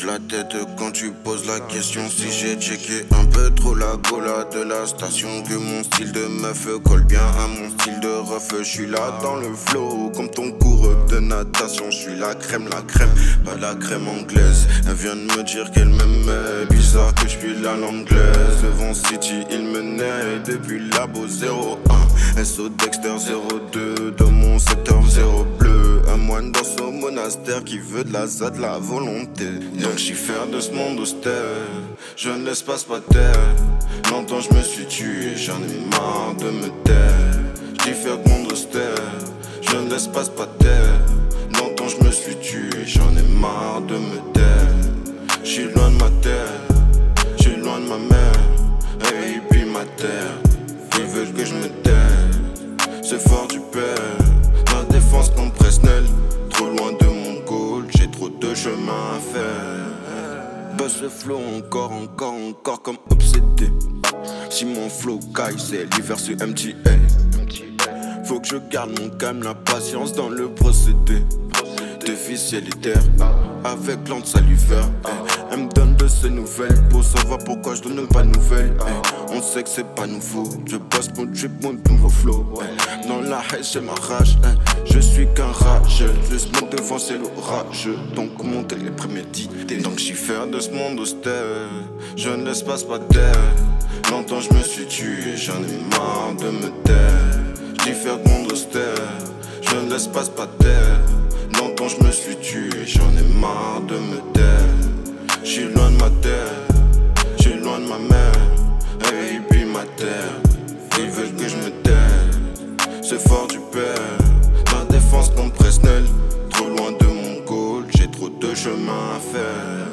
La tête quand tu poses la question. Si j'ai checké un peu trop la cola de la station Que mon style de meuf colle bien à mon style de ref. Je suis là dans le flow comme ton cours de natation. Je suis la crème, la crème, pas la crème anglaise. Elle vient de me dire qu'elle m'aimait Bizarre que je suis la anglaise. Devant City il me naît depuis labo 01 SO Dexter 02 dans mon secteur 0 qui veut de la de la volonté. Donc j'y faire de ce monde austère. Je ne laisse pas terre Longtemps je me suis tué, j'en ai marre de me taire. J'dis faire de monde austère. Je ne laisse pas terre Longtemps je me suis tué, j'en ai marre de me taire. J'suis loin de ma terre, j'suis loin de ma mère. Et puis ma terre, ils veulent que je me taire. C'est fort de chemin à faire. Buzz le flow encore, encore, encore comme obsédé. Si mon flow caille, c'est l'hiver sur MTL Faut que je garde mon calme, la patience dans le procédé. Déficialitaire, avec l'antre salivaire Elle me donne de ses nouvelles pour savoir pourquoi je donne pas de nouvelles. On sait que c'est pas nouveau, je bosse mon trip, mon nouveau flow. Dans la haine c'est ma rage, je suis qu'un rage Le smoke devant c'est l'orage, donc monter les prémédités Donc j'y faire de ce monde austère, je ne laisse pas terre Longtemps je me suis tué, j'en ai marre de me taire. J'dis faire de monde austère, je ne laisse pas terre Longtemps je me suis tué, j'en ai marre de me taire. J'suis loin de ma terre, chemin à faire.